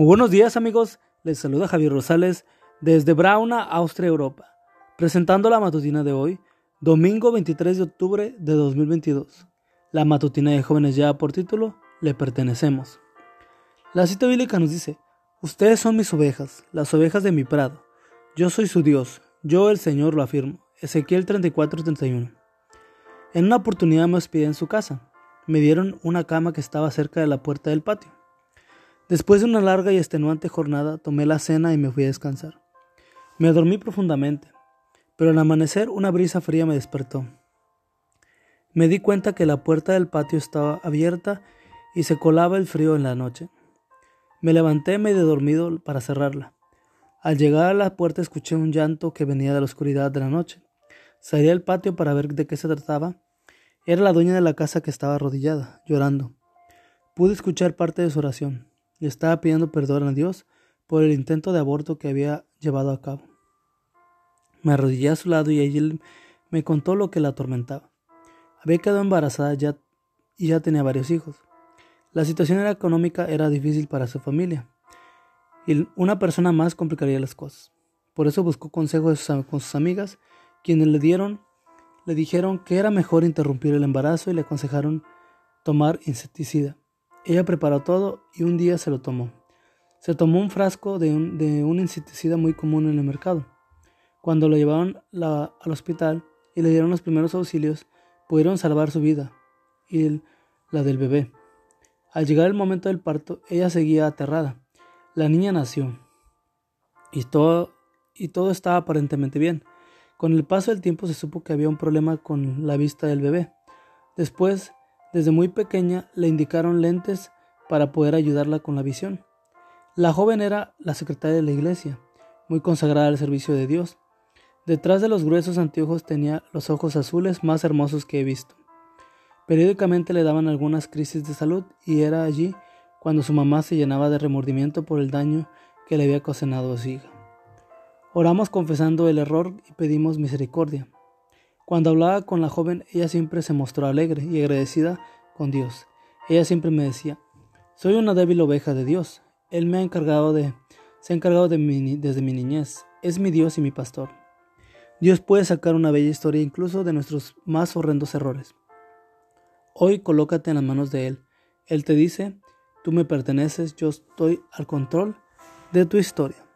Buenos días amigos, les saluda Javier Rosales desde Brauna, Austria, Europa, presentando la matutina de hoy, domingo 23 de octubre de 2022. La matutina de jóvenes ya por título, Le pertenecemos. La cita bíblica nos dice, Ustedes son mis ovejas, las ovejas de mi prado. Yo soy su Dios, yo el Señor lo afirmo. Ezequiel 34-31. En una oportunidad me hospedé en su casa. Me dieron una cama que estaba cerca de la puerta del patio. Después de una larga y extenuante jornada, tomé la cena y me fui a descansar. Me dormí profundamente, pero al amanecer una brisa fría me despertó. Me di cuenta que la puerta del patio estaba abierta y se colaba el frío en la noche. Me levanté medio dormido para cerrarla. Al llegar a la puerta escuché un llanto que venía de la oscuridad de la noche. Salí al patio para ver de qué se trataba. Era la dueña de la casa que estaba arrodillada, llorando. Pude escuchar parte de su oración y estaba pidiendo perdón a Dios por el intento de aborto que había llevado a cabo. Me arrodillé a su lado y ella me contó lo que la atormentaba. Había quedado embarazada ya y ya tenía varios hijos. La situación económica era difícil para su familia y una persona más complicaría las cosas. Por eso buscó consejo con sus amigas, quienes le dieron, le dijeron que era mejor interrumpir el embarazo y le aconsejaron tomar insecticida. Ella preparó todo y un día se lo tomó. Se tomó un frasco de un, insecticida muy común en el mercado. Cuando lo llevaron al hospital y le dieron los primeros auxilios, pudieron salvar su vida y la del bebé. Al llegar el momento del parto, ella seguía aterrada. La niña nació y todo, y todo estaba aparentemente bien. Con el paso del tiempo se supo que había un problema con la vista del bebé. Después desde muy pequeña le indicaron lentes para poder ayudarla con la visión. La joven era la secretaria de la iglesia, muy consagrada al servicio de Dios. Detrás de los gruesos anteojos tenía los ojos azules más hermosos que he visto. Periódicamente le daban algunas crisis de salud y era allí cuando su mamá se llenaba de remordimiento por el daño que le había ocasionado a su hija. Oramos confesando el error y pedimos misericordia. Cuando hablaba con la joven, ella siempre se mostró alegre y agradecida con Dios. Ella siempre me decía, soy una débil oveja de Dios. Él me ha encargado de, se ha encargado de mí desde mi niñez. Es mi Dios y mi pastor. Dios puede sacar una bella historia incluso de nuestros más horrendos errores. Hoy colócate en las manos de Él. Él te dice, tú me perteneces, yo estoy al control de tu historia.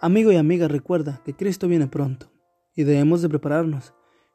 Amigo y amiga, recuerda que Cristo viene pronto y debemos de prepararnos